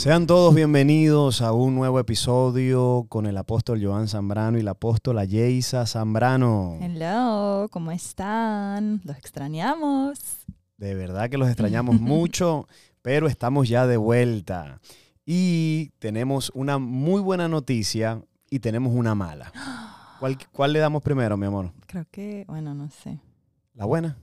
Sean todos bienvenidos a un nuevo episodio con el apóstol Joan Zambrano y la apóstola Yeisa Zambrano. Hello, ¿cómo están? Los extrañamos. De verdad que los extrañamos mucho, pero estamos ya de vuelta. Y tenemos una muy buena noticia y tenemos una mala. ¿Cuál, cuál le damos primero, mi amor? Creo que, bueno, no sé. ¿La buena?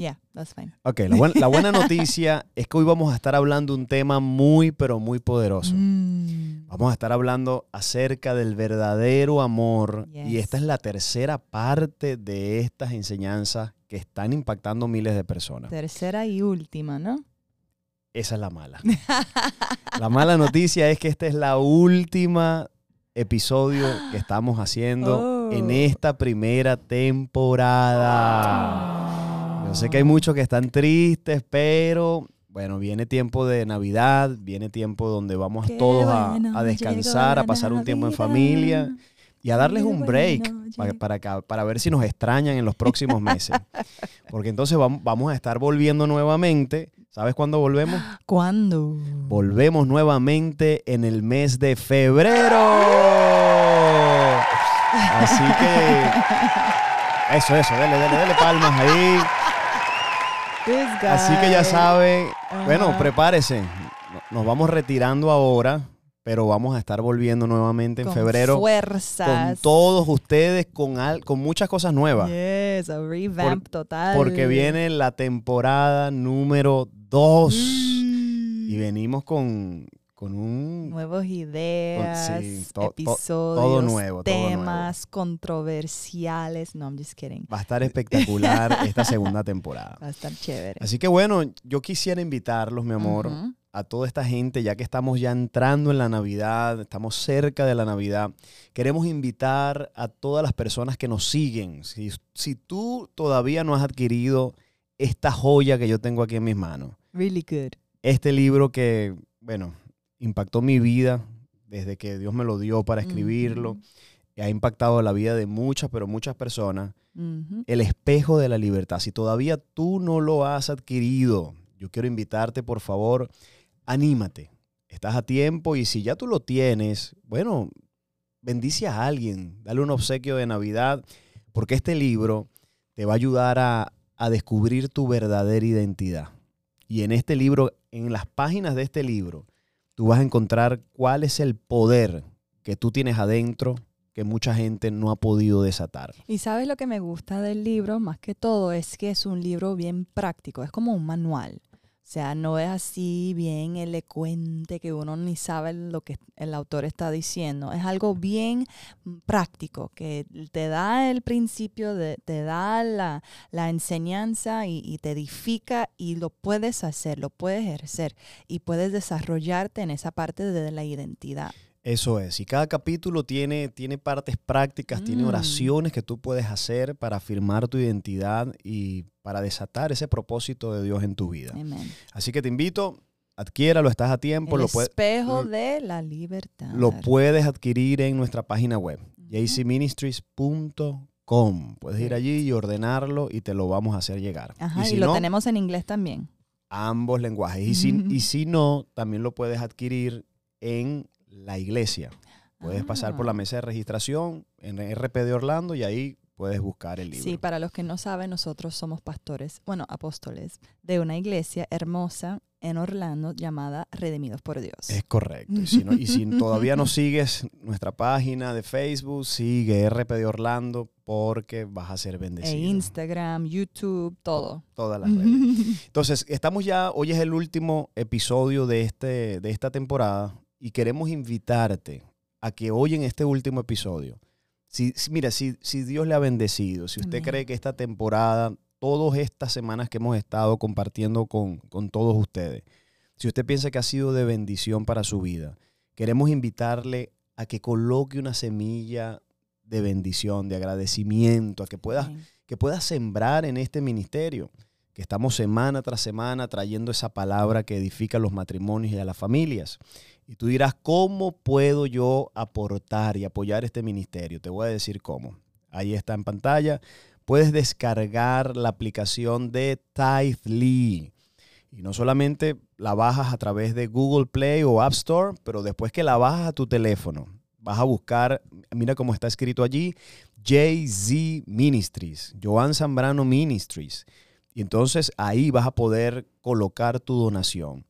Yeah, that's fine. Ok, la, buen- la buena noticia es que hoy vamos a estar hablando un tema muy, pero muy poderoso. Mm. Vamos a estar hablando acerca del verdadero amor y esta es la tercera parte de estas enseñanzas que están impactando miles de personas. Tercera y última, ¿no? Esa es la mala. La mala noticia es que esta es la última episodio que estamos haciendo Oh. en esta primera temporada. Yo sé que hay muchos que están tristes, pero bueno, viene tiempo de Navidad, viene tiempo donde vamos Qué todos a, bueno, a descansar, a pasar un tiempo en familia y a darles un break bueno, para, para, ver si nos extrañan en los próximos meses. Porque entonces vam- vamos a estar volviendo nuevamente. ¿Sabes cuándo volvemos? ¿Cuándo? Volvemos nuevamente en el mes de febrero. Así que... Eso, eso, dele, dele, dele palmas ahí. Así que ya saben, bueno, prepárese. Nos vamos retirando ahora, pero vamos a estar volviendo nuevamente en Con febrero con fuerzas. todos ustedes, con, al- con muchas cosas nuevas. Yes, a revamp total. Porque viene la temporada número 2 Mm. y venimos con, con un... Nuevas ideas, sí, to- to- episodios, todo nuevo, todo nuevo. temas controversiales. No, I'm just kidding. Va a estar espectacular esta segunda temporada. Va a estar chévere. Así que bueno, yo quisiera invitarlos, mi amor, a toda esta gente, ya que estamos ya entrando en la Navidad, estamos cerca de la Navidad, queremos invitar a todas las personas que nos siguen. Si, si tú todavía no has adquirido esta joya que yo tengo aquí en mis manos, Really good. este libro que, bueno, impactó mi vida desde que Dios me lo dio para escribirlo, ha impactado la vida de muchas, pero muchas personas. El espejo de la libertad. Si todavía tú no lo has adquirido, yo quiero invitarte, por favor, anímate. Estás a tiempo y si ya tú lo tienes, bueno, bendice a alguien, dale un obsequio de Navidad, porque este libro te va a ayudar a, a descubrir tu verdadera identidad. Y en este libro, en las páginas de este libro, tú vas a encontrar cuál es el poder que tú tienes adentro que mucha gente no ha podido desatar. Y sabes lo que me gusta del libro, más que todo, es que es un libro bien práctico, es como un manual. O sea, no es así bien elocuente que uno ni sabe lo que el autor está diciendo. Es algo bien práctico, que te da el principio, de- te da la, la enseñanza y, y te edifica y lo puedes hacer, lo puedes ejercer y puedes desarrollarte en esa parte de la identidad. Eso es. Y cada capítulo tiene, tiene partes prácticas, tiene Mm. oraciones que tú puedes hacer para afirmar tu identidad y para desatar ese propósito de Dios en tu vida. Amén. Así que te invito, adquiéralo, estás a tiempo, El lo, espejo lo- de la libertad. lo puedes adquirir en nuestra página web, jcministries.com. Puedes ir allí y ordenarlo y te lo vamos a hacer llegar. Ajá, y, si lo no, tenemos en inglés también. ambos lenguajes. Y si, y si no, también lo puedes adquirir en la iglesia. Puedes pasar por la Ah. mesa de registración en RP de Orlando y ahí puedes buscar el libro. Sí, para los que no saben, nosotros somos pastores, bueno, apóstoles, de una iglesia hermosa en Orlando llamada Redimidos por Dios. Es correcto. Y si, no- y si todavía no sigues nuestra página de Facebook, sigue RP de Orlando porque vas a ser e bendecido. Instagram, YouTube, todo. Todas las redes. Entonces, estamos ya, hoy es el último episodio de, este, de esta temporada y queremos invitarte a que hoy en este último episodio, si, mira, si, si Dios le ha bendecido, si usted Amén. cree que esta temporada, todas estas semanas que hemos estado compartiendo con, con todos ustedes, si usted piensa que ha sido de bendición para su vida, queremos invitarle a que coloque una semilla de bendición, de agradecimiento, a que pueda Amén. que puedas sembrar en este ministerio, que estamos semana tras semana trayendo esa palabra que edifica los matrimonios y a las familias. Y tú dirás, ¿cómo puedo yo aportar y apoyar este ministerio? Te voy a decir cómo. Ahí está en pantalla. Puedes descargar la aplicación de Tithely. Y no solamente la bajas a través de Google Play o App Store, pero después que la bajas a tu teléfono, vas a buscar, mira cómo está escrito allí, Jay-Z Ministries, Joan Zambrano Ministries. Y entonces ahí vas a poder colocar tu donación.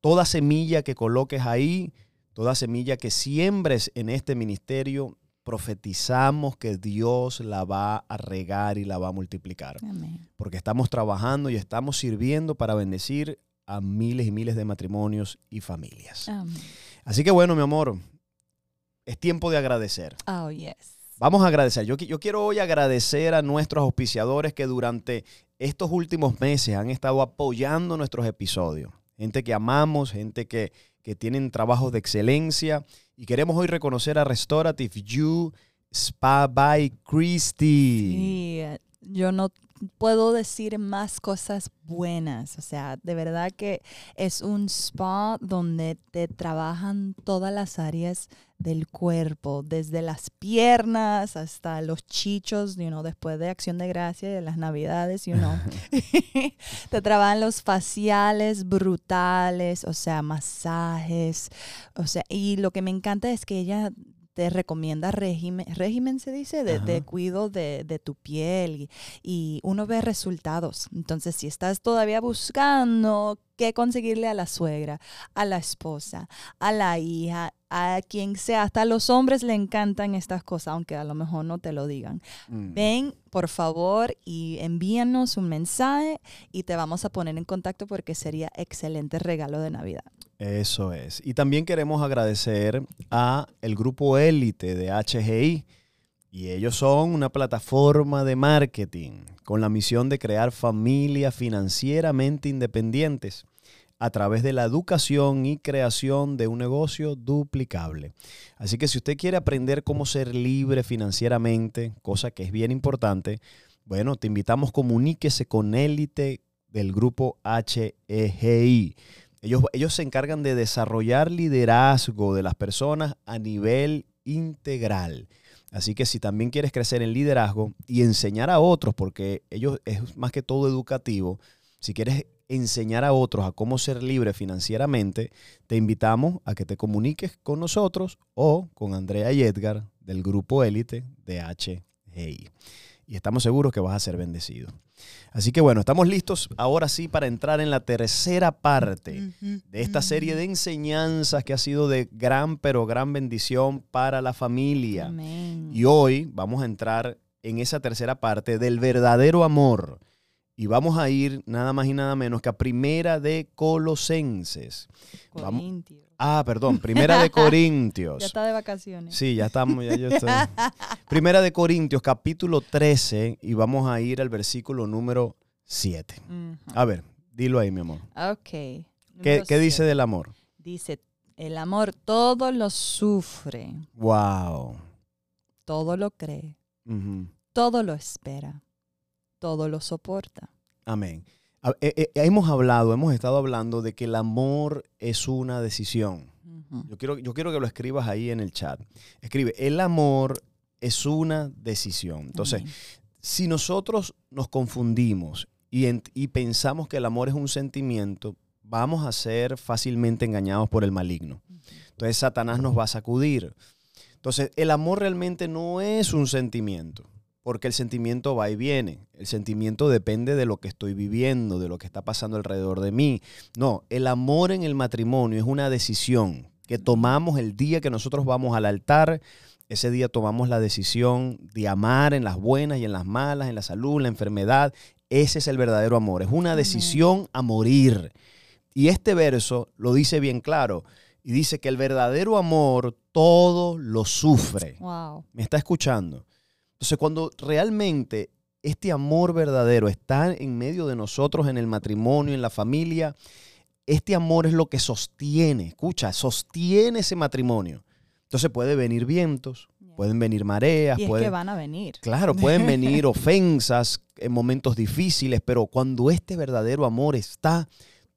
Toda semilla que coloques ahí, toda semilla que siembres en este ministerio, profetizamos que Dios la va a regar y la va a multiplicar. Porque estamos trabajando y estamos sirviendo para bendecir a miles y miles de matrimonios y familias. Así que bueno, mi amor, es tiempo de agradecer. Oh, yes. Vamos a agradecer. Yo, yo quiero hoy agradecer a nuestros auspiciadores que durante estos últimos meses han estado apoyando nuestros episodios. Gente que amamos, gente que, que tienen trabajos de excelencia. Y queremos hoy reconocer a Restorative You Spa by Christy. Sí, yo no puedo decir más cosas buenas. O sea, de verdad que es un spa donde te trabajan todas las áreas del cuerpo, desde las piernas hasta los chichos, you know, después de Acción de Gracia y de las Navidades, you know. te trabajan los faciales brutales, o sea, masajes, o sea, y lo que me encanta es que ella te recomienda régimen, régimen se dice, de, de cuido de, de, tu piel y, uno ve resultados. Entonces, si estás todavía buscando qué conseguirle a la suegra, a la esposa, a la hija, a quien sea, hasta a los hombres le encantan estas cosas, aunque a lo mejor no te lo digan. Mm. Ven, por favor, y envíanos un mensaje y te vamos a poner en contacto porque sería excelente regalo de Navidad. Eso es. Y también queremos agradecer a el grupo élite de HGI. Y ellos son una plataforma de marketing con la misión de crear familias financieramente independientes a través de la educación y creación de un negocio duplicable. Así que si usted quiere aprender cómo ser libre financieramente, cosa que es bien importante, bueno, te invitamos, comuníquese con élite del grupo HEGI. Ellos, ellos se encargan de desarrollar liderazgo de las personas a nivel integral. Así que si también quieres crecer en liderazgo y enseñar a otros, porque ellos es más que todo educativo, si quieres enseñar a otros a cómo ser libre financieramente, te invitamos a que te comuniques con nosotros o con Andrea y Edgar del grupo élite de HGI. Y estamos seguros que vas a ser bendecido. Así que bueno, estamos listos ahora sí para entrar en la tercera parte de esta serie de enseñanzas que ha sido de gran pero gran bendición para la familia. Y hoy vamos a entrar en esa tercera parte del verdadero amor. Y vamos a ir nada más y nada menos que a Primera de Colosenses. Corintios. Ah, perdón, Primera de Corintios. ya está de vacaciones. Sí, ya estamos, ya yo estoy. Primera de Corintios, capítulo 13, y vamos a ir al versículo número 7. A ver, dilo ahí, mi amor. Ok. ¿Qué, ¿Qué, dice del amor? Dice, el amor todo lo sufre. Wow. Todo lo cree. Todo lo espera. Todo lo soporta. Amén. Eh, eh, hemos hablado, hemos estado hablando de que el amor es una decisión. yo, quiero, yo quiero que lo escribas ahí en el chat. Escribe, el amor es una decisión. Entonces, si nosotros nos confundimos y, y pensamos que el amor es un sentimiento, vamos a ser fácilmente engañados por el maligno. Entonces, Satanás nos va a sacudir. Entonces, el amor realmente no es un sentimiento porque el sentimiento va y viene. El sentimiento depende de lo que estoy viviendo, de lo que está pasando alrededor de mí. No, el amor en el matrimonio es una decisión que tomamos el día que nosotros vamos al altar. Ese día tomamos la decisión de amar en las buenas y en las malas, en la salud, en la enfermedad. Ese es el verdadero amor. Es una decisión a morir. Y este verso lo dice bien claro. Y dice que el verdadero amor todo lo sufre. Wow. ¿Me está escuchando? Entonces, cuando realmente este amor verdadero está en medio de nosotros, en el matrimonio, en la familia, este amor es lo que sostiene, escucha, sostiene ese matrimonio. Entonces puede venir vientos, pueden venir mareas. Y es que van a venir. Claro, pueden venir ofensas en momentos difíciles, pero cuando este verdadero amor está,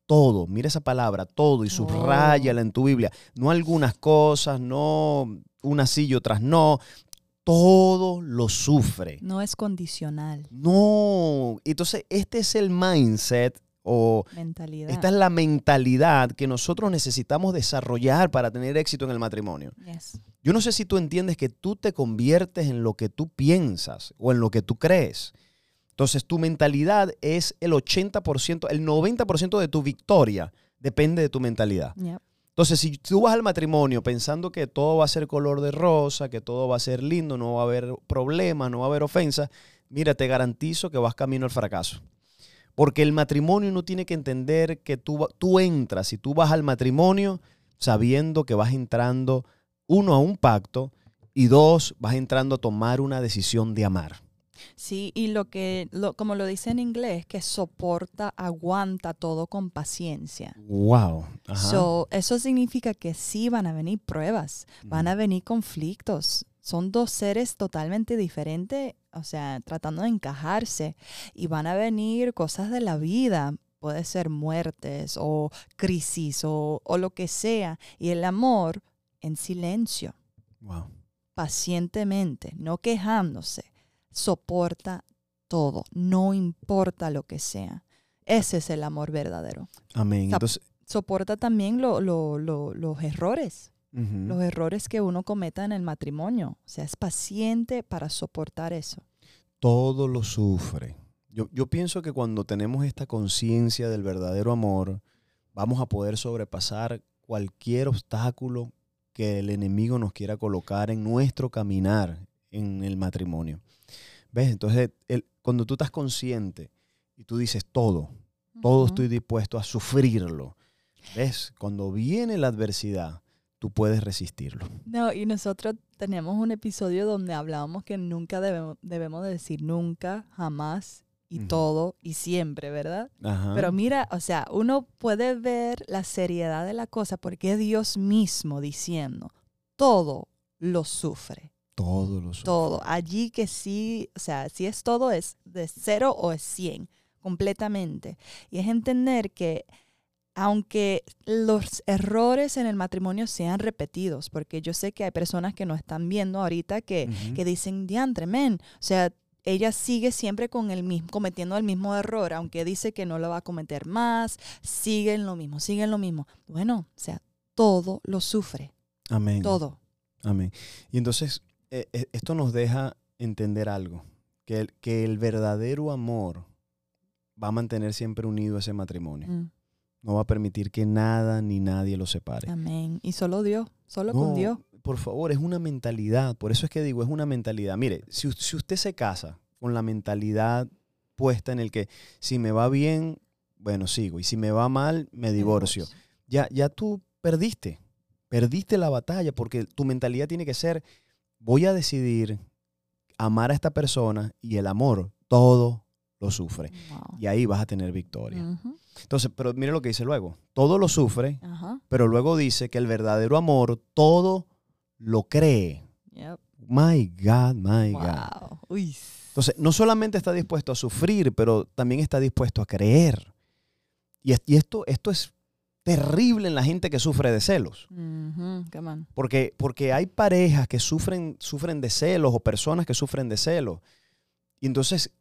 todo, mira esa palabra, todo, y subrayala en tu Biblia. No algunas cosas, no unas sí y otras no, todo lo sufre. No es condicional. No. Entonces, este es el mindset o Mentalidad. esta es la mentalidad que nosotros necesitamos desarrollar para tener éxito en el matrimonio. Yes. Yo no sé si tú entiendes que tú te conviertes en lo que tú piensas o en lo que tú crees. Entonces tu mentalidad es el 80%, el 90% de tu victoria depende de tu mentalidad. Yep. Entonces, si tú vas al matrimonio pensando que todo va a ser color de rosa, que todo va a ser lindo, no va a haber problemas, no va a haber ofensas, mira, te garantizo que vas camino al fracaso. Porque el matrimonio uno tiene que entender que tú, tú entras y tú vas al matrimonio sabiendo que vas entrando, uno, a un pacto y dos, vas entrando a tomar una decisión de amar. Sí, y lo que, lo, como lo dice en inglés, que soporta, aguanta todo con paciencia. Wow. Ajá. So, eso significa que sí van a venir pruebas, van a venir conflictos. Son dos seres totalmente diferentes, o sea, tratando de encajarse. Y van a venir cosas de la vida, puede ser muertes o crisis o, o lo que sea. Y el amor en silencio, Wow. pacientemente, no quejándose, soporta todo, no importa lo que sea. Ese es el amor verdadero. Amén. Entonces, Soporta también lo- lo- lo- los errores, los errores que uno cometa en el matrimonio. O sea, es paciente para soportar eso. todo lo sufre. Yo, yo pienso que cuando tenemos esta conciencia del verdadero amor, vamos a poder sobrepasar cualquier obstáculo que el enemigo nos quiera colocar en nuestro caminar en el matrimonio. ¿Ves? Entonces, el- cuando tú estás consciente y tú dices todo, todo estoy dispuesto a sufrirlo. ¿Ves? Cuando viene la adversidad, tú puedes resistirlo. No, y nosotros tenemos un episodio donde hablábamos que nunca debemos, debemos de decir nunca, jamás y todo y siempre, ¿verdad? Ajá. Pero mira, o sea, uno puede ver la seriedad de la cosa porque es Dios mismo diciendo, todo lo sufre, todo lo sufre. todo. Allí que sí, o sea, si es todo es de cero o es cien, completamente. Y es entender que aunque los errores en el matrimonio sean repetidos, porque yo sé que hay personas que nos están viendo ahorita que, que dicen, diantre, men, o sea, ella sigue siempre con el mismo, cometiendo el mismo error, aunque dice que no lo va a cometer más, sigue en lo mismo, sigue en lo mismo. Bueno, o sea, todo lo sufre, Amén. todo. Amén. Y entonces, eh, eh, esto nos deja entender algo, que el, que el verdadero amor va a mantener siempre unido ese matrimonio. Mm, No va a permitir que nada ni nadie lo separe. amén. Y solo Dios, solo con Dios. Por favor, es una mentalidad. Por eso es que digo, es una mentalidad. Mire, si, si usted se casa con la mentalidad puesta en el que si me va bien, bueno, sigo. Y si me va mal, me divorcio. Ya, ya tú perdiste. Perdiste la batalla porque tu mentalidad tiene que ser, voy a decidir amar a esta persona y el amor todo lo sufre. Wow. Y ahí vas a tener victoria. Entonces, pero mire lo que dice luego. Todo lo sufre, pero luego dice que el verdadero amor todo lo cree. Yep. My God, my God. Wow. Uy. Entonces, no solamente está dispuesto a sufrir, pero también está dispuesto a creer. Y, y esto, esto es terrible en la gente que sufre de celos. Porque, porque hay parejas que sufren, sufren de celos o personas que sufren de celos. Y entonces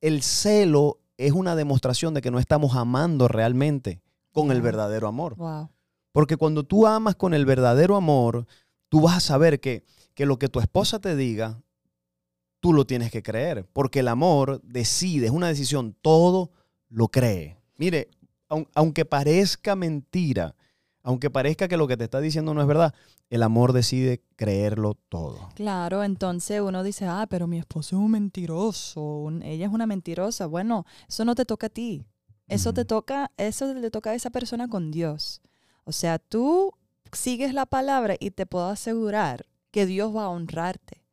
el celo es una demostración de que no estamos amando realmente con el verdadero amor. Wow. Porque cuando tú amas con el verdadero amor, tú vas a saber que, que lo que tu esposa te diga, tú lo tienes que creer. Porque el amor decide, es una decisión, todo lo cree. Mire, aunque parezca mentira, aunque parezca que lo que te está diciendo no es verdad, el amor decide creerlo todo. Claro, entonces uno dice, ah, pero mi esposo es un mentiroso, un- ella es una mentirosa. Bueno, eso no te toca a ti. Eso te toca, eso le toca a esa persona con Dios. O sea, tú sigues la palabra y te puedo asegurar que Dios va a honrarte.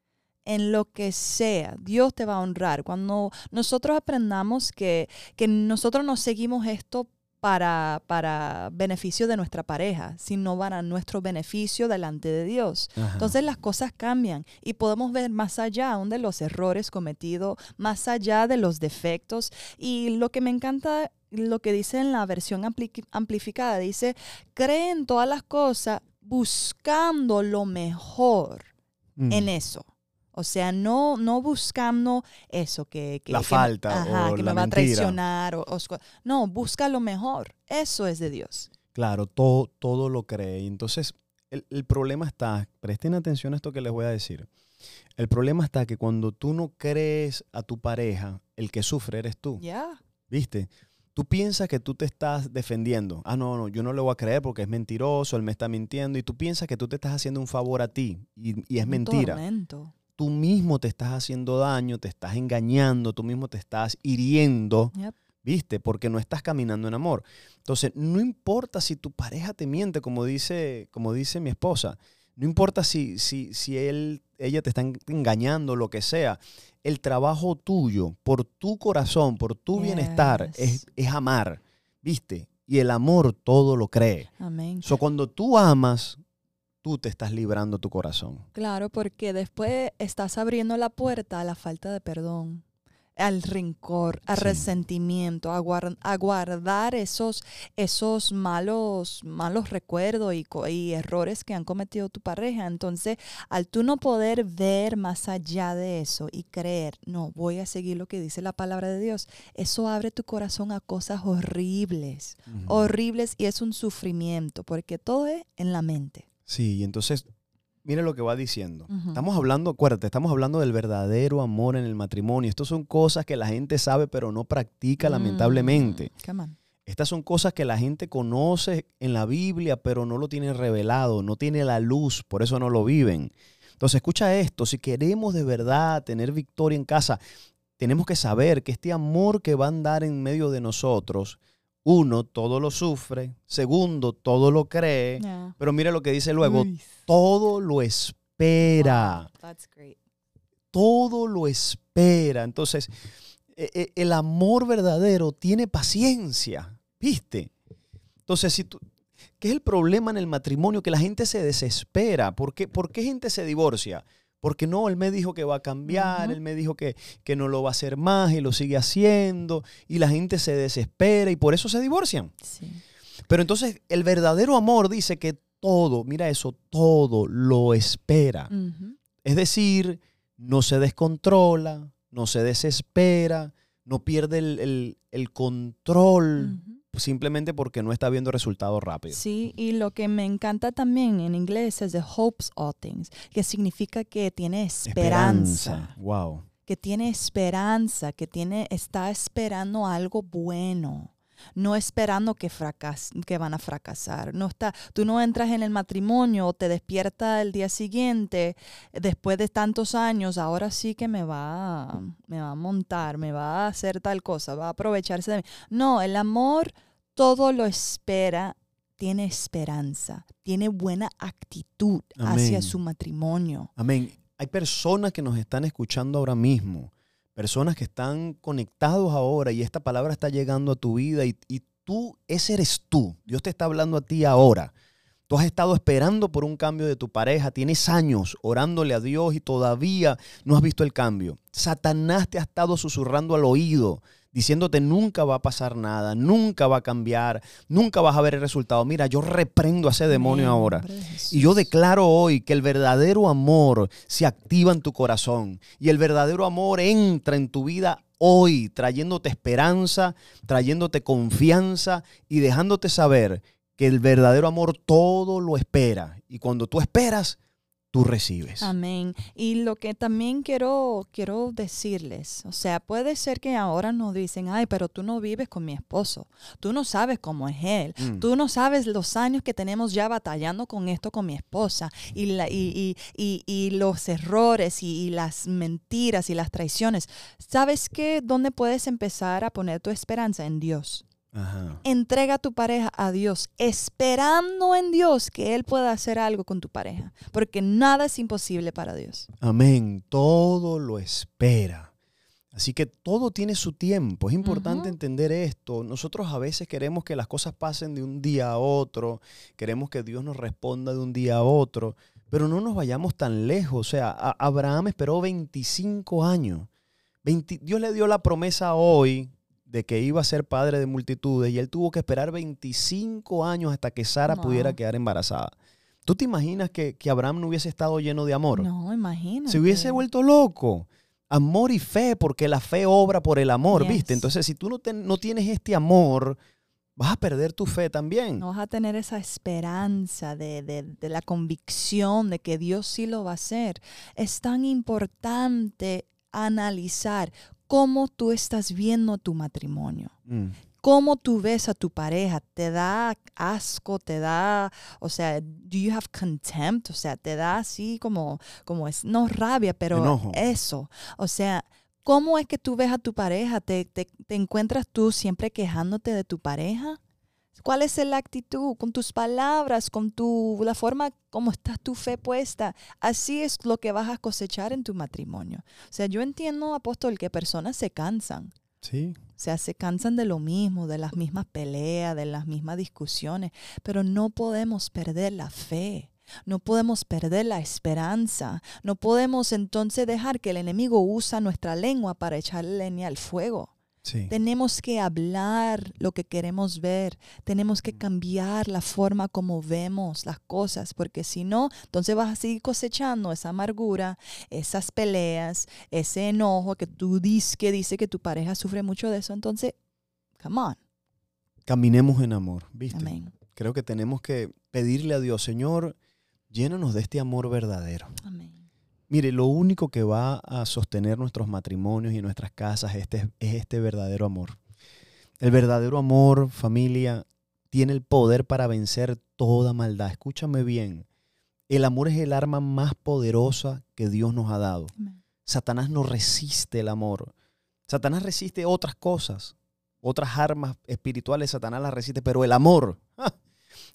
En lo que sea, Dios te va a honrar. Cuando nosotros aprendamos que, que nosotros no seguimos esto para, para beneficio de nuestra pareja, sino para nuestro beneficio delante de Dios. Ajá. Entonces las cosas cambian y podemos ver más allá aún de los errores cometidos, más allá de los defectos. Y lo que me encanta, lo que dice en la versión ampli- amplificada, dice, creen todas las cosas buscando lo mejor Mm. en eso. O sea, no, no buscando eso que, que La que- falta ajá, o que la me va a traicionar. O, o no, busca lo mejor. Eso es de Dios. Claro, todo, todo lo cree. Entonces, el, el problema está, presten atención a esto que les voy a decir. El problema está que cuando tú no crees a tu pareja, el que sufre eres tú. Ya. ¿Viste? Tú piensas que tú te estás defendiendo. Ah, no, no, yo no le voy a creer porque es mentiroso, él me está mintiendo. Y tú piensas que tú te estás haciendo un favor a ti. Y, y es Un mentira. tormento. Tú mismo te estás haciendo daño, te estás engañando, tú mismo te estás hiriendo. Yep. ¿Viste? Porque no estás caminando en amor. Entonces, no importa si tu pareja te miente, como dice, como dice mi esposa. No importa si, si, si él, ella te está en- engañando, lo que sea. El trabajo tuyo, por tu corazón, por tu bienestar, es, es amar. ¿Viste? Y el amor todo lo cree. Amén. So, cuando tú amas, tú te estás librando tu corazón. Claro, porque después estás abriendo la puerta a la falta de perdón, al rencor, al Sí. resentimiento, a, guar- a guardar esos, esos malos, malos recuerdos y errores que han cometido tu pareja. Entonces, al tú no poder ver más allá de eso y creer, no, voy a seguir lo que dice la palabra de Dios, eso abre tu corazón a cosas horribles, horribles y es un sufrimiento, porque todo es en la mente. Sí, y entonces, mire lo que va diciendo. Estamos hablando, acuérdate, estamos hablando del verdadero amor en el matrimonio. Estas son cosas que la gente sabe, pero no practica, lamentablemente. Mm, come on. Estas son cosas que la gente conoce en la Biblia, pero no lo tiene revelado, no tiene la luz, por eso no lo viven. Entonces, escucha esto, si queremos de verdad tener victoria en casa, tenemos que saber que este amor que va a andar en medio de nosotros, uno, todo lo sufre, segundo, todo lo cree, Yeah. pero mire lo que dice luego, todo lo espera, Wow, that's great. todo lo espera. Entonces, e- e- el amor verdadero tiene paciencia, ¿viste? Entonces, si tú, ¿qué es el problema en el matrimonio? Que la gente se desespera. ¿Por qué, ¿Por qué gente se divorcia? Porque no, él me dijo que va a cambiar, él me dijo que, que no lo va a hacer más y lo sigue haciendo, y la gente se desespera y por eso se divorcian. Sí. Pero entonces el verdadero amor dice que todo, mira eso, todo lo espera. Es decir, no se descontrola, no se desespera, no pierde el, el- el control. Simplemente porque no está viendo resultados rápidos. Sí, y lo que me encanta también en inglés es the hopes all things, que significa que tiene esperanza, Wow. que tiene esperanza, que tiene está esperando algo bueno. No esperando que, fracas que van a fracasar. No está, tú no entras en el matrimonio o te despiertas el día siguiente, después de tantos años, ahora sí que me va, me va a montar, me va a hacer tal cosa, va a aprovecharse de mí. No, el amor todo lo espera, tiene esperanza, tiene buena actitud hacia su matrimonio. Amén. Hay personas que nos están escuchando ahora mismo, personas que están conectados ahora y esta palabra está llegando a tu vida y, y tú, ese eres tú. Dios te está hablando a ti ahora. Tú has estado esperando por un cambio de tu pareja, tienes años orándole a Dios y todavía no has visto el cambio. Satanás te ha estado susurrando al oído, diciéndote nunca va a pasar nada, nunca va a cambiar, nunca vas a ver el resultado. Mira, yo reprendo a ese demonio ahora. Jesús. Y yo declaro hoy que el verdadero amor se activa en tu corazón y el verdadero amor entra en tu vida hoy, trayéndote esperanza, trayéndote confianza y dejándote saber que el verdadero amor todo lo espera. Y cuando tú esperas, tú recibes. Amén. Y lo que también quiero, quiero decirles, o sea, puede ser que ahora nos dicen, ay, pero tú no vives con mi esposo, tú no sabes cómo es él, Mm. tú no sabes los años que tenemos ya batallando con esto con mi esposa y, la, y, y- y- y los errores y, y las mentiras y las traiciones. ¿Sabes qué? ¿Dónde puedes empezar a poner tu esperanza? En Dios. Ajá. Entrega a tu pareja a Dios, esperando en Dios que Él pueda hacer algo con tu pareja, porque nada es imposible para Dios. Amén. Todo lo espera. Así que todo tiene su tiempo. Es importante entender esto. Nosotros a veces queremos que las cosas pasen de un día a otro. Queremos que Dios nos responda de un día a otro. Pero no nos vayamos tan lejos. O sea, Abraham esperó 25 años. 20 Dios le dio la promesa hoy de que iba a ser padre de multitudes y él tuvo que esperar 25 años hasta que Sara pudiera quedar embarazada. ¿Tú te imaginas que, que Abraham no hubiese estado lleno de amor? No, imagínate. Se hubiese vuelto loco. Amor y fe, porque la fe obra por el amor, Yes. ¿viste? Entonces, si tú no, te- no tienes este amor, vas a perder tu fe también. No vas a tener esa esperanza de, de- de la convicción de que Dios sí lo va a hacer. Es tan importante analizar cómo tú estás viendo tu matrimonio. Mm, cómo tú ves a tu pareja, te da asco, te da, o sea, do you have contempt, o sea, te da así como, como es, no rabia, pero Enojo. eso, o sea, ¿cómo es que tú ves a tu pareja? ¿Te, te, te encuentras tú siempre quejándote de tu pareja? ¿Cuál es la actitud con tus palabras, con tu, la forma como estás tu fe puesta? Así es lo que vas a cosechar en tu matrimonio. O sea, yo entiendo, apóstol, que personas se cansan. sí, O sea, se cansan de lo mismo, de las mismas peleas, de las mismas discusiones, pero no podemos perder la fe. No podemos perder la esperanza. No podemos entonces dejar que el enemigo usa nuestra lengua para echarle leña al fuego. Sí. Tenemos que hablar lo que queremos ver. Tenemos que cambiar la forma como vemos las cosas, porque si no, entonces vas a seguir cosechando esa amargura, esas peleas, ese enojo que tú dices que dice que tu pareja sufre mucho de eso. Entonces, come on. Caminemos en amor, ¿viste? Amén. Creo que tenemos que pedirle a Dios, Señor, llénanos de este amor verdadero. Amén. Mire, lo único que va a sostener nuestros matrimonios y nuestras casas este, es este verdadero amor. El verdadero amor, familia, tiene el poder para vencer toda maldad. Escúchame bien. El amor es el arma más poderosa que Dios nos ha dado. Satanás no resiste el amor. Satanás resiste otras cosas, otras armas espirituales, Satanás las resiste, pero el amor.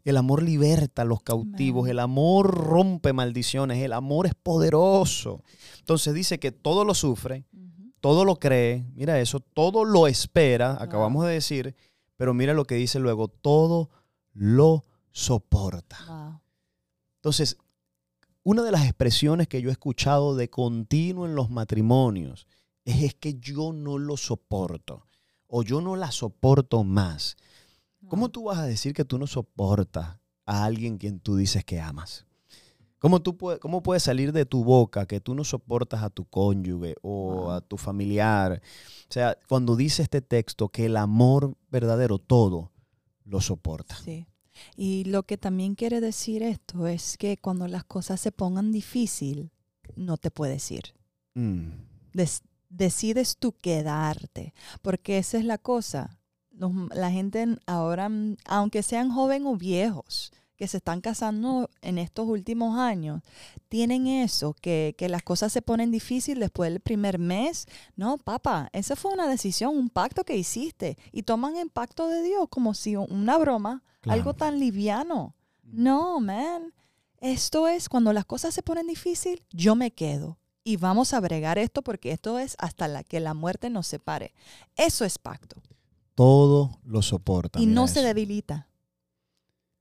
El amor liberta a los cautivos, el amor rompe maldiciones, el amor es poderoso. Entonces dice que todo lo sufre, todo lo cree, mira eso, todo lo espera, Wow. acabamos de decir, pero mira lo que dice luego, todo lo soporta. Wow. Entonces, una de las expresiones que yo he escuchado de continuo en los matrimonios es, es que yo no lo soporto o yo no la soporto más. ¿Cómo tú vas a decir que tú no soportas a alguien quien tú dices que amas? ¿Cómo, tú puede, ¿Cómo puede salir de tu boca que tú no soportas a tu cónyuge o a tu familiar? O sea, cuando dice este texto que el amor verdadero todo lo soporta. Sí. Y lo que también quiere decir esto es que cuando las cosas se pongan difícil, no te puedes ir. Mm, Des- decides tú quedarte, porque esa es la cosa. Los- la gente en- ahora, mm, aunque sean jóvenes o viejos, que se están casando en estos últimos años, tienen eso, que, que las cosas se ponen difíciles después del primer mes. No, papá, esa fue una decisión, un pacto que hiciste y toman el pacto de Dios como si una broma, Claro. algo tan liviano. No, man. Esto es cuando las cosas se ponen difícil, yo me quedo. Y vamos a bregar esto porque esto es hasta la que la muerte nos separe. Eso es pacto. Todo lo soporta. Y no se debilita.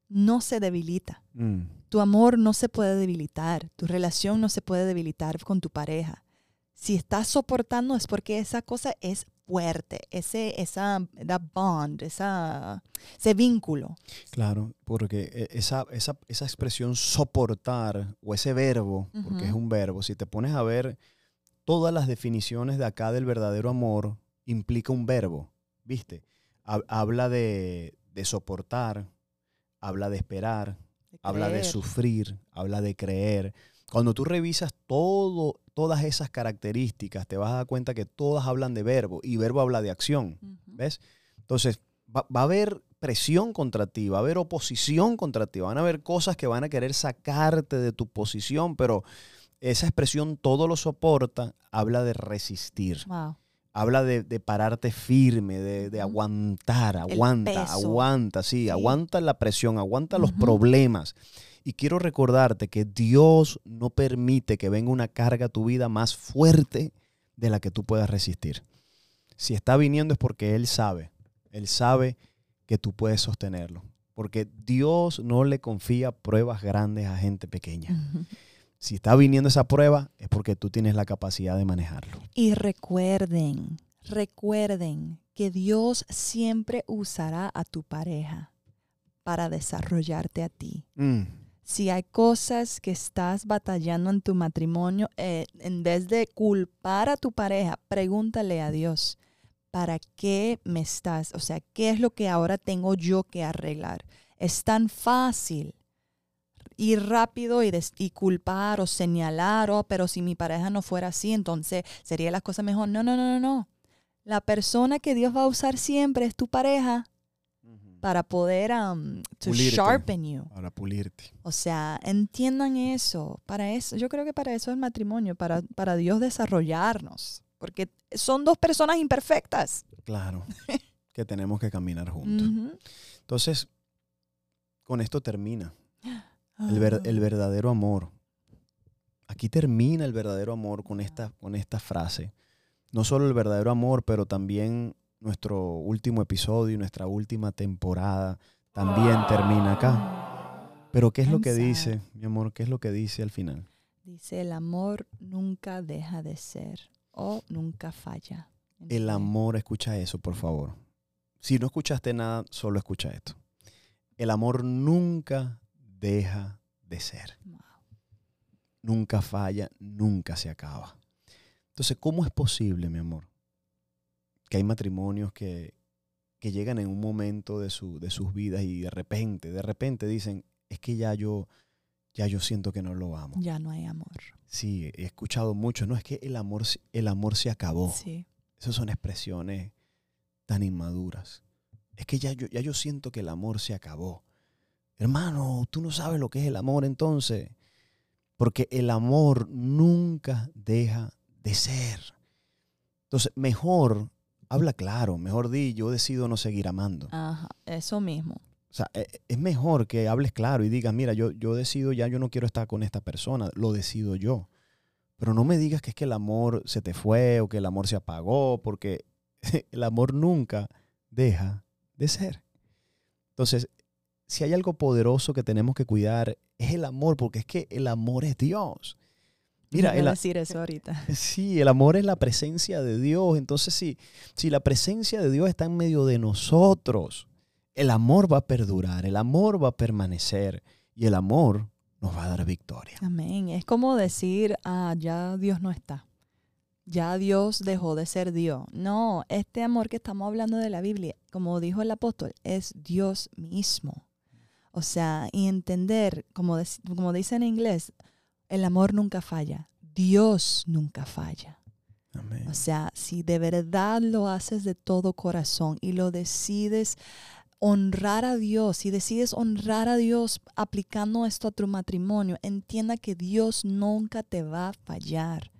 No se debilita. Mm, Tu amor no se puede debilitar. Tu relación no se puede debilitar con tu pareja. Si estás soportando es porque esa cosa es fuerte. Ese, esa that bond, esa, ese vínculo. claro, porque e- esa, esa, esa expresión soportar o ese verbo, porque es un verbo, si te pones a ver todas las definiciones de acá del verdadero amor, implica un verbo, ¿viste? Ha- habla de, de soportar, habla de esperar, de habla de sufrir, habla de creer. Cuando tú revisas todo, todas esas características, te vas a dar cuenta que todas hablan de verbo y verbo habla de acción. ¿Ves? Entonces, va, va a haber presión contra ti, va a haber oposición contra ti, van a haber cosas que van a querer sacarte de tu posición, pero esa expresión todo lo soporta, habla de resistir, Wow. Habla de, de pararte firme, de, aguantar, aguanta, aguanta, sí, Sí. aguanta la presión, aguanta los problemas. Y quiero recordarte que Dios no permite que venga una carga a tu vida más fuerte de la que tú puedas resistir. Si está viniendo es porque Él sabe, Él sabe que tú puedes sostenerlo. Porque Dios no le confía pruebas grandes a gente pequeña. Si está viniendo esa prueba es porque tú tienes la capacidad de manejarlo. Y recuerden, recuerden que Dios siempre usará a tu pareja para desarrollarte a ti. Mm, si hay cosas que estás batallando en tu matrimonio, eh, en vez de culpar a tu pareja, pregúntale a Dios, ¿para qué me estás? O sea, ¿qué es lo que ahora tengo yo que arreglar? Es tan fácil ir rápido y, y, culpar o señalar, oh, pero si mi pareja no fuera así, entonces sería la cosa mejor. No, no, no, no, no. La persona que Dios va a usar siempre es tu pareja para poder um, to sharpen you. Para pulirte. O sea, entiendan eso. Para eso, yo creo que para eso es el matrimonio, para, para Dios desarrollarnos. Porque son dos personas imperfectas. Claro. que tenemos que caminar juntos. Entonces, con esto termina. El, el, ah. verdadero amor. Aquí termina el verdadero amor con esta, con esta frase. No solo el verdadero amor, pero también nuestro último episodio, nuestra última temporada también termina acá. Pero ¿qué es lo que dice, mi amor? ¿Qué es lo que dice al final? Dice, el amor nunca deja de ser o nunca falla. El amor, escucha eso, por favor. Si no escuchaste nada, solo escucha esto. El amor nunca deja de ser. Nunca falla, nunca se acaba. Entonces, ¿cómo es posible, mi amor, que hay matrimonios que, llegan en un momento de, su, de sus vidas y de repente, de repente dicen, es que ya yo, ya yo siento que no lo amo. Ya no hay amor. Sí, he escuchado mucho, no es que el amor, el amor se acabó. Sí. Esas son expresiones tan inmaduras. Es que ya yo, ya yo siento que el amor se acabó. Hermano, tú no sabes lo que es el amor entonces. Porque el amor nunca deja de ser. Entonces, mejor habla claro, mejor di, yo decido no seguir amando. Ajá, eso mismo. O sea, e, es mejor que hables claro y digas, mira, yo, yo decido ya, yo no quiero estar con esta persona, lo decido yo. Pero no me digas que es que el amor se te fue o que el amor se apagó, porque el amor nunca deja de ser. Entonces, si hay algo poderoso que tenemos que cuidar, es el amor, porque es que el amor es Dios. Mira, el, decir eso ahorita. Sí, el amor es la presencia de Dios. Entonces, sí, si la presencia de Dios está en medio de nosotros, el amor va a perdurar, el amor va a permanecer y el amor nos va a dar victoria. Amén. Es como decir, ah, ya Dios no está. Ya Dios dejó de ser Dios. No, este amor que estamos hablando de la Biblia, como dijo el apóstol, es Dios mismo. O sea, y entender, como, como dice en inglés, el amor nunca falla. Dios nunca falla. O sea, si de verdad lo haces de todo corazón y lo decides honrar a Dios, si decides honrar a Dios aplicando esto a tu matrimonio, entienda que Dios nunca te va a fallar.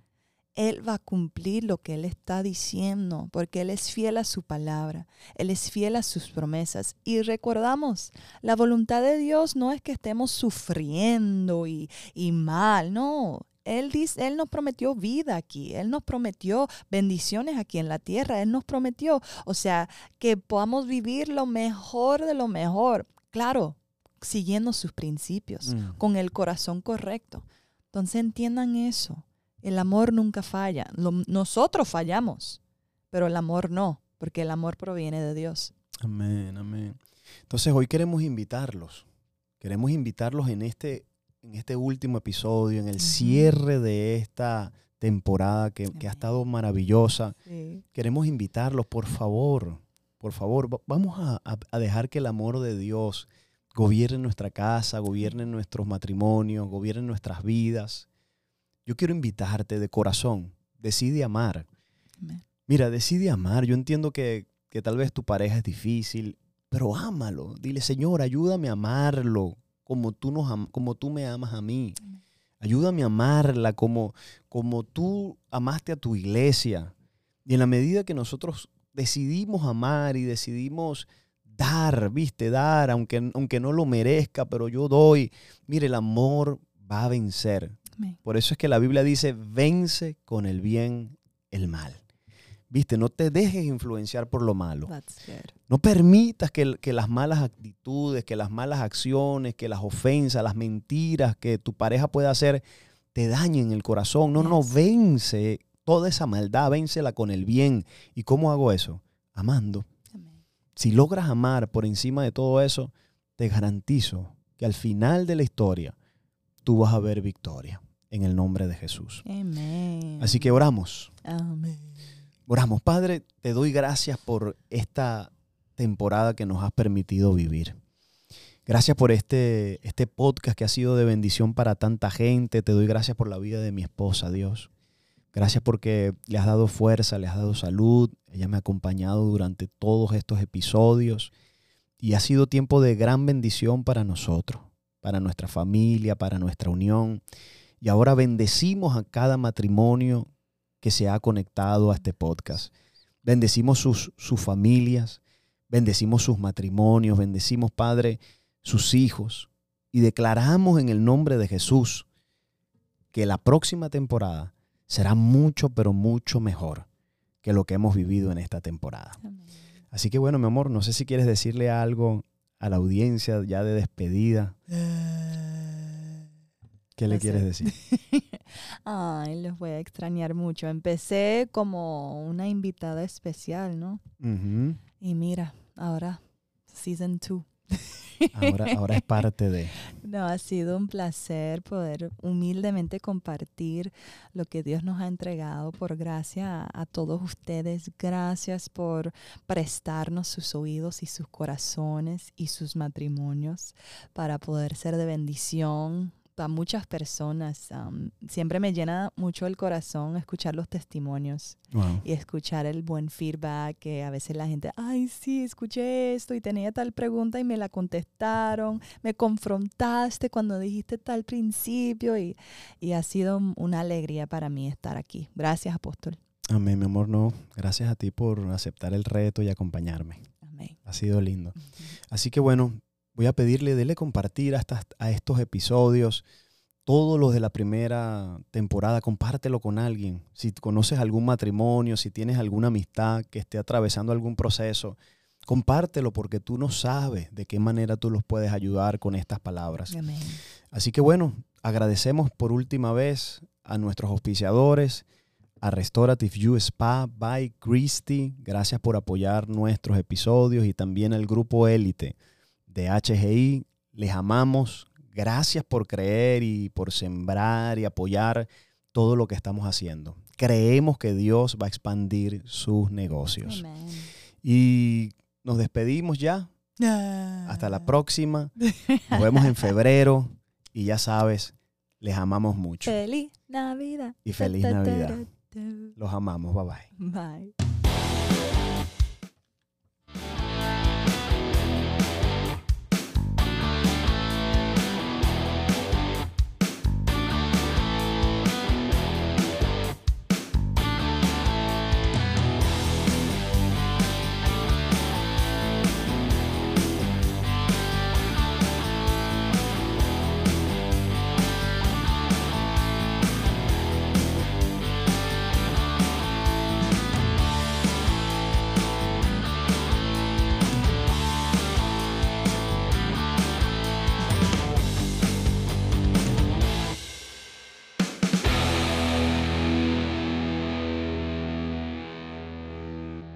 Él va a cumplir lo que Él está diciendo, porque Él es fiel a su palabra, Él es fiel a sus promesas. Y recordamos, la voluntad de Dios no es que estemos sufriendo y, mal, no. Él, dice, él nos prometió vida aquí, Él nos prometió bendiciones aquí en la tierra, Él nos prometió, o sea, que podamos vivir lo mejor de lo mejor, claro, siguiendo sus principios, mm. con el corazón correcto. Entonces entiendan eso. El amor nunca falla. nosotros fallamos, pero el amor no, porque el amor proviene de Dios. Amén, amén. Entonces hoy queremos invitarlos. Queremos invitarlos en este, en este último episodio, en el cierre de esta temporada que, ha estado maravillosa. Queremos invitarlos, por favor, por favor, vamos a, a, dejar que el amor de Dios gobierne nuestra casa, gobierne nuestros matrimonios, gobierne nuestras vidas yo quiero invitarte de corazón, decide amar. Mira, decide amar. Yo entiendo que, tal vez tu pareja es difícil, pero ámalo. Dile, Señor, ayúdame a amarlo como tú, nos, como tú me amas a mí. Ayúdame a amarla como, como tú amaste a tu iglesia. Y en la medida que nosotros decidimos amar y decidimos dar, viste, dar, aunque, aunque no lo merezca, pero yo doy, mire, el amor va a vencer. Por eso es que la Biblia dice, vence con el bien el mal. Viste, no te dejes influenciar por lo malo. No permitas que, las malas actitudes, que las malas acciones, que las ofensas, las mentiras que tu pareja pueda hacer te dañen el corazón. No, no, vence toda esa maldad, vénsela con el bien. ¿Y cómo hago eso? Amando. Si logras amar por encima de todo eso, te garantizo que al final de la historia, tú vas a ver victoria en el nombre de Jesús. Amén. Así que oramos. Amén. Oramos, Padre, te doy gracias por esta temporada que nos has permitido vivir. Gracias por este, este podcast que ha sido de bendición para tanta gente. Te doy gracias por la vida de mi esposa, Dios. Gracias porque le has dado fuerza, le has dado salud. Ella me ha acompañado durante todos estos episodios y ha sido tiempo de gran bendición para nosotros, para nuestra familia, para nuestra unión. Y ahora bendecimos a cada matrimonio que se ha conectado a este podcast. Bendecimos sus, sus familias, bendecimos sus matrimonios, bendecimos, Padre, sus hijos. Y declaramos en el nombre de Jesús que la próxima temporada será mucho, pero mucho mejor que lo que hemos vivido en esta temporada. Amén. Así que bueno, mi amor, no sé si quieres decirle algo a la audiencia ya de despedida. ¿Qué le No sé. quieres decir? Ay, los voy a extrañar mucho. Empecé como una invitada especial, ¿no? Y mira, ahora, season 2. Ahora, ahora es parte de... No, ha sido un placer poder humildemente compartir lo que Dios nos ha entregado por gracia a, a todos ustedes. Gracias por prestarnos sus oídos y sus corazones y sus matrimonios para poder ser de bendición a muchas personas. Siempre me llena mucho el corazón escuchar los testimonios Wow. y escuchar el buen feedback que a veces la gente, ay, sí, escuché esto y tenía tal pregunta y me la contestaron, me confrontaste cuando dijiste tal principio y, y ha sido una alegría para mí estar aquí. Gracias, apóstol. Amén, mi amor, no. Gracias a ti por aceptar el reto y acompañarme. Amén. Ha sido lindo. Así que bueno, voy a pedirle, dele compartir a, estas- a estos episodios. Todos los de la primera temporada, compártelo con alguien. Si conoces algún matrimonio, si tienes alguna amistad que esté atravesando algún proceso, compártelo porque tú no sabes de qué manera tú los puedes ayudar con estas palabras. Amén. Así que bueno, agradecemos por última vez a nuestros auspiciadores, a Restorative You Spa by Christy. Gracias por apoyar nuestros episodios y también al grupo Élite de HGI. Les amamos. Gracias por creer y por sembrar y apoyar todo lo que estamos haciendo. Creemos que Dios va a expandir sus negocios. Amén. Y nos despedimos ya. Hasta la próxima. Nos vemos en febrero. Y ya sabes, les amamos mucho. Feliz Navidad. Y feliz Navidad. Los amamos. Bye bye. Bye.